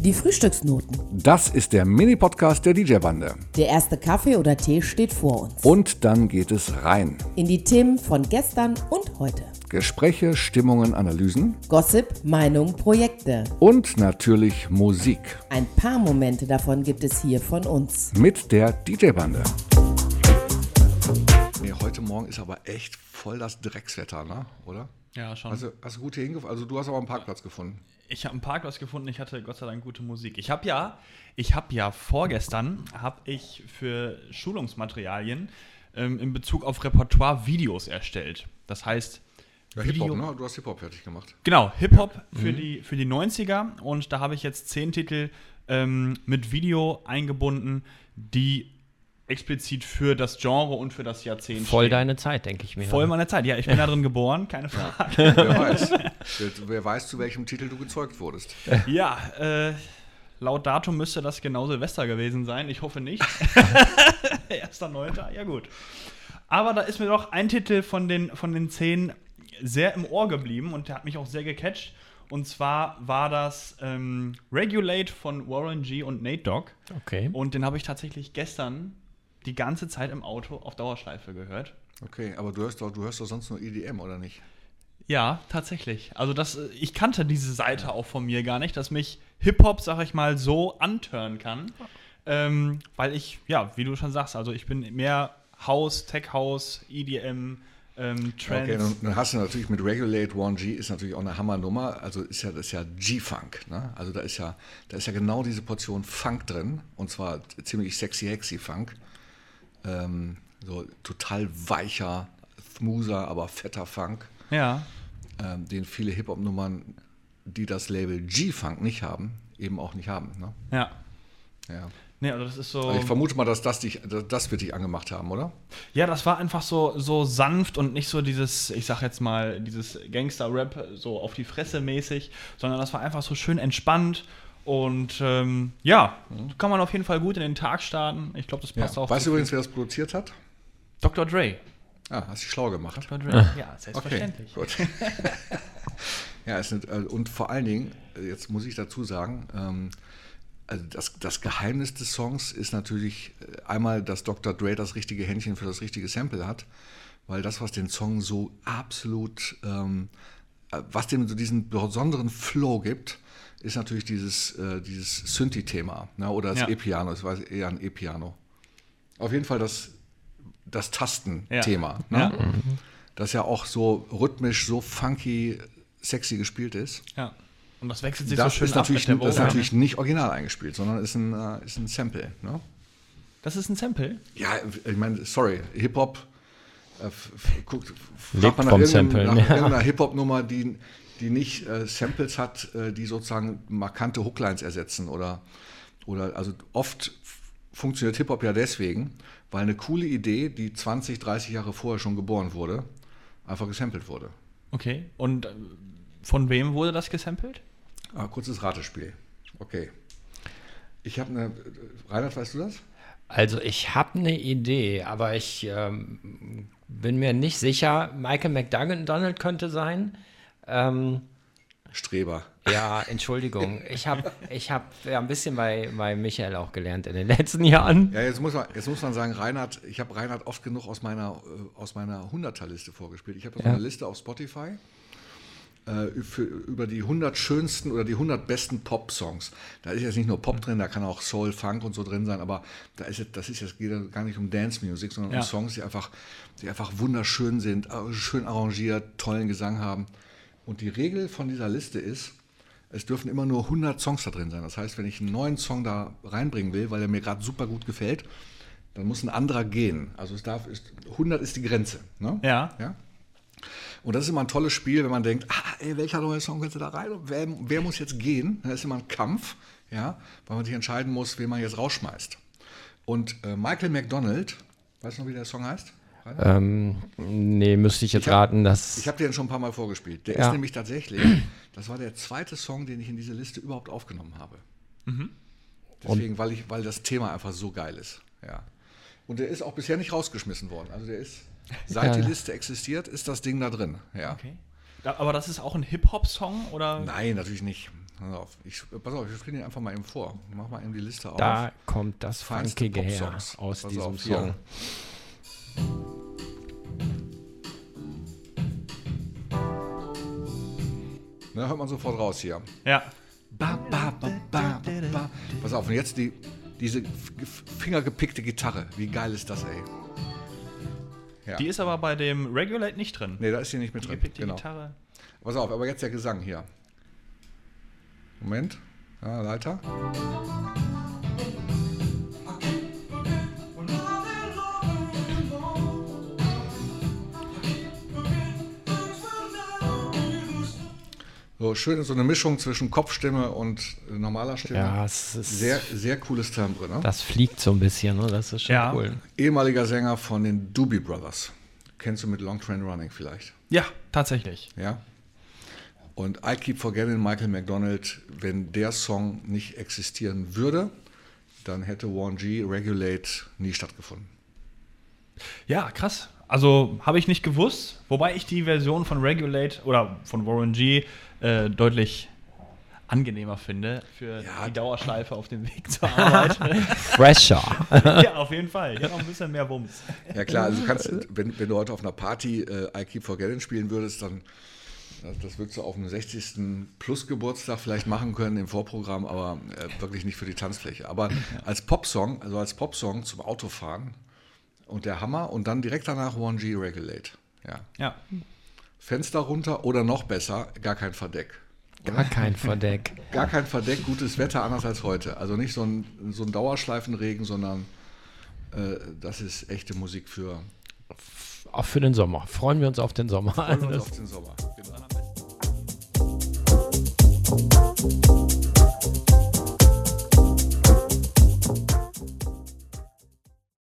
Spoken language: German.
Die Frühstücksnoten. Das ist der Mini-Podcast der DJ-Bande. Der erste Kaffee oder Tee steht vor uns. Und dann geht es rein. In die Themen von gestern und heute. Gespräche, Stimmungen, Analysen Gossip, Meinung, Projekte. und natürlich Musik Ein paar Momente davon gibt es hier von uns. mit der DJ-Bande. Nee, heute Morgen ist aber echt voll das Dreckswetter, ne? oder? Ja, schon. Also hast du gut hier hingefahren? Also du hast aber einen Parkplatz gefunden. ich habe einen Parkplatz gefunden, ich hatte Gott sei Dank gute Musik. Ich habe ja, ich habe ja vorgestern, habe ich für Schulungsmaterialien ähm, in Bezug auf Repertoire Videos erstellt. Das heißt, Ja, Hip-Hop, ne? Du hast Hip-Hop fertig gemacht. Genau, Hip-Hop für, die, für die 90er und da habe ich jetzt zehn Titel ähm, mit Video eingebunden, die explizit für das Genre und für das Jahrzehnt Voll stehen. deine Zeit, denke ich mir. Voll meine Zeit. Ja, ich bin da drin geboren, keine Frage. Wer weiß. wer, wer weiß, zu welchem Titel du gezeugt wurdest. Ja, äh, laut Datum müsste das genau Silvester gewesen sein. Ich hoffe nicht. 1.9. Ja, gut. Aber da ist mir doch ein Titel von den, von den zehn sehr im Ohr geblieben und der hat mich auch sehr gecatcht. Und zwar war das ähm, Regulate von Warren G. und Nate Dogg. Okay. Und den habe ich tatsächlich gestern die ganze Zeit im Auto auf Dauerschleife gehört. Okay, aber du hörst doch, du hörst doch sonst nur EDM, oder nicht? Ja, tatsächlich. Also das, äh, ich kannte diese Seite auch von mir gar nicht, dass mich Hip-Hop, sag ich mal, so antören kann. Ähm, weil ich, ja, wie du schon sagst, also ich bin mehr House, Tech House, EDM, ähm, Trends. Okay, dann, dann hast du natürlich mit Regulate 1G ist natürlich auch eine Hammernummer. Also ist ja das ist ja G-Funk. Ne? Also da ist ja da ist ja genau diese Portion Funk drin und zwar ziemlich sexy hexy Funk. Ähm, so total weicher, smoother, aber fetter Funk, Ja, ähm, den viele Hip Hop Nummern, die das Label G-Funk nicht haben, eben auch nicht haben. Ne? ja. Ja. Nee, also das ist so. Also ich vermute mal, dass das dich, dass das wird dich angemacht haben, oder? Ja, das war einfach so, so sanft und nicht so dieses, ich sag jetzt mal, dieses Gangster-Rap so auf die Fresse mäßig, sondern das war einfach so schön entspannt und ähm, ja, kann man auf jeden Fall gut in den Tag starten. Ich glaube, das Ja. passt auch. Weißt du übrigens, wer das produziert hat? Dr. Dre. Ah, hast dich schlau gemacht. Dr. Dre. Ja, selbstverständlich. Okay, gut. ja, es sind, äh, und vor allen Dingen, äh, jetzt muss ich dazu sagen, ähm, also das, das Geheimnis des Songs ist natürlich äh, einmal, dass Dr. Dre das richtige Händchen für das richtige Sample hat, weil das, was den Song so absolut, ähm, äh, was dem so diesen besonderen Flow gibt, ist natürlich dieses, äh, dieses Synthi-Thema ne? oder das Ja. E-Piano, es war eher ein E-Piano. Auf jeden Fall das, das Tastenthema. Ja. Ne? das ja auch so rhythmisch, so funky, sexy gespielt ist. Ja. Und das wechselt sich Das, so schön ist ab natürlich, mit der das ist natürlich nicht original eingespielt, sondern ist ein, äh, ist ein Sample. Ne? Das ist ein Sample. Ja, ich meine, sorry, Hip-Hop, äh, guckt, Lebt fragt man nach Samplen, nach ja. irgendeiner Hip-Hop-Nummer, die, die nicht äh, Samples hat, äh, die sozusagen markante Hooklines ersetzen oder, oder also oft funktioniert Hip-Hop ja deswegen, weil eine coole Idee, die 20, 30 Jahre vorher schon geboren wurde, einfach gesampelt wurde. Okay. Und äh, von wem wurde das gesampelt? Ah, kurzes Ratespiel. Okay. Ich habe eine. Reinhard, weißt du das? Also ich habe eine Idee, aber ich ähm, bin mir nicht sicher. Michael McDonald könnte sein. Ähm, Streber. ja, Entschuldigung. Ich habe ich hab ja ein bisschen bei, bei Michael auch gelernt in den letzten Jahren. Ja, jetzt muss man, jetzt muss man sagen, Reinhard, ich habe Reinhard oft genug aus meiner, äh, aus meiner 100er-Liste vorgespielt. Ich habe so Ja. eine Liste auf Spotify äh, für, über die 100 schönsten oder die 100 besten Pop-Songs. Da ist jetzt nicht nur Pop drin, da kann auch Soul, Funk und so drin sein, aber da ist jetzt, das ist jetzt geht gar nicht um Dance-Music, sondern Ja. um Songs, die einfach, die einfach wunderschön sind, äh, schön arrangiert, tollen Gesang haben. Und die Regel von dieser Liste ist, es dürfen immer nur 100 Songs da drin sein. Das heißt, wenn ich einen neuen Song da reinbringen will, weil er mir gerade super gut gefällt, dann muss ein anderer gehen. Also es darf, ist, 100 ist die Grenze. Ne? Ja. ja. Und das ist immer ein tolles Spiel, wenn man denkt, ah, ey, welcher neue Song könnte da rein? Wer, wer muss jetzt gehen? Das ist immer ein Kampf, ja, weil man sich entscheiden muss, wen man jetzt rausschmeißt. Und äh, Michael McDonald, weißt du noch, wie der Song heißt? Ähm, nee, müsste ich jetzt Ich hab- raten, dass. Ich habe den schon ein paar Mal vorgespielt. Der Ja. ist nämlich tatsächlich, das war der zweite Song, den ich in diese Liste überhaupt aufgenommen habe. Deswegen, weil, ich, weil das Thema einfach so geil ist. Ja. Und der ist auch bisher nicht rausgeschmissen worden. Also der ist, seit Ja. die Liste existiert, ist das Ding da drin. Ja. Okay. Aber das ist auch ein Hip-Hop-Song oder? Nein, natürlich nicht. Pass auf, ich, pass auf, ich spiele den einfach mal eben vor. Mach mal eben die Liste auf. Da kommt das Funkige her aus Pass diesem auf, hier. Song. Ne, hört man sofort raus hier. Ja. Ba, ba, ba, ba. Pass auf, und jetzt die, diese fingergepickte Gitarre. Wie geil ist das, ey? Ja. Die ist aber bei dem Regulate nicht drin. nee, da ist sie nicht mit Die drin. gepickte Genau. Gitarre. Pass auf, aber jetzt der Gesang hier. Moment. Ja, Leiter. So schön so eine Mischung zwischen Kopfstimme und normaler Stimme. Ja, es ist, Sehr, sehr cooles Timbre, ne? das fliegt so ein bisschen, ne? das ist schon Ja. cool. Ehemaliger Sänger von den Doobie Brothers. Kennst du mit Long Train Running vielleicht? Ja, tatsächlich. Ja. Und I Keep Forgetting Michael McDonald, wenn der Song nicht existieren würde, dann hätte Warren G Regulate nie stattgefunden. Ja, krass. Also habe ich nicht gewusst, wobei ich die Version von Regulate oder von Warren G äh, deutlich angenehmer finde für Ja. die Dauerschleife auf dem Weg zur Arbeit. Fresher. ja, auf jeden Fall. Hier noch ein bisschen mehr Wumms. Ja klar, also du kannst, wenn, wenn du heute auf einer Party äh, I Keep Forgetting spielen würdest, dann das- würdest du auf einem 60. Plus Geburtstag vielleicht machen können im Vorprogramm, aber äh, wirklich nicht für die Tanzfläche. Aber als Popsong, also als Popsong zum Autofahren und der Hammer und dann direkt danach Warren G Regulate. Ja. Ja. Fenster runter oder noch besser, gar kein Verdeck. Gar kein Verdeck. Gar kein Verdeck, gutes Wetter, anders als heute. Also nicht so ein, so ein Dauerschleifenregen, sondern äh, das ist echte Musik für Auch für den Sommer. Freuen wir uns auf den Sommer. freuen wir uns auf den Sommer.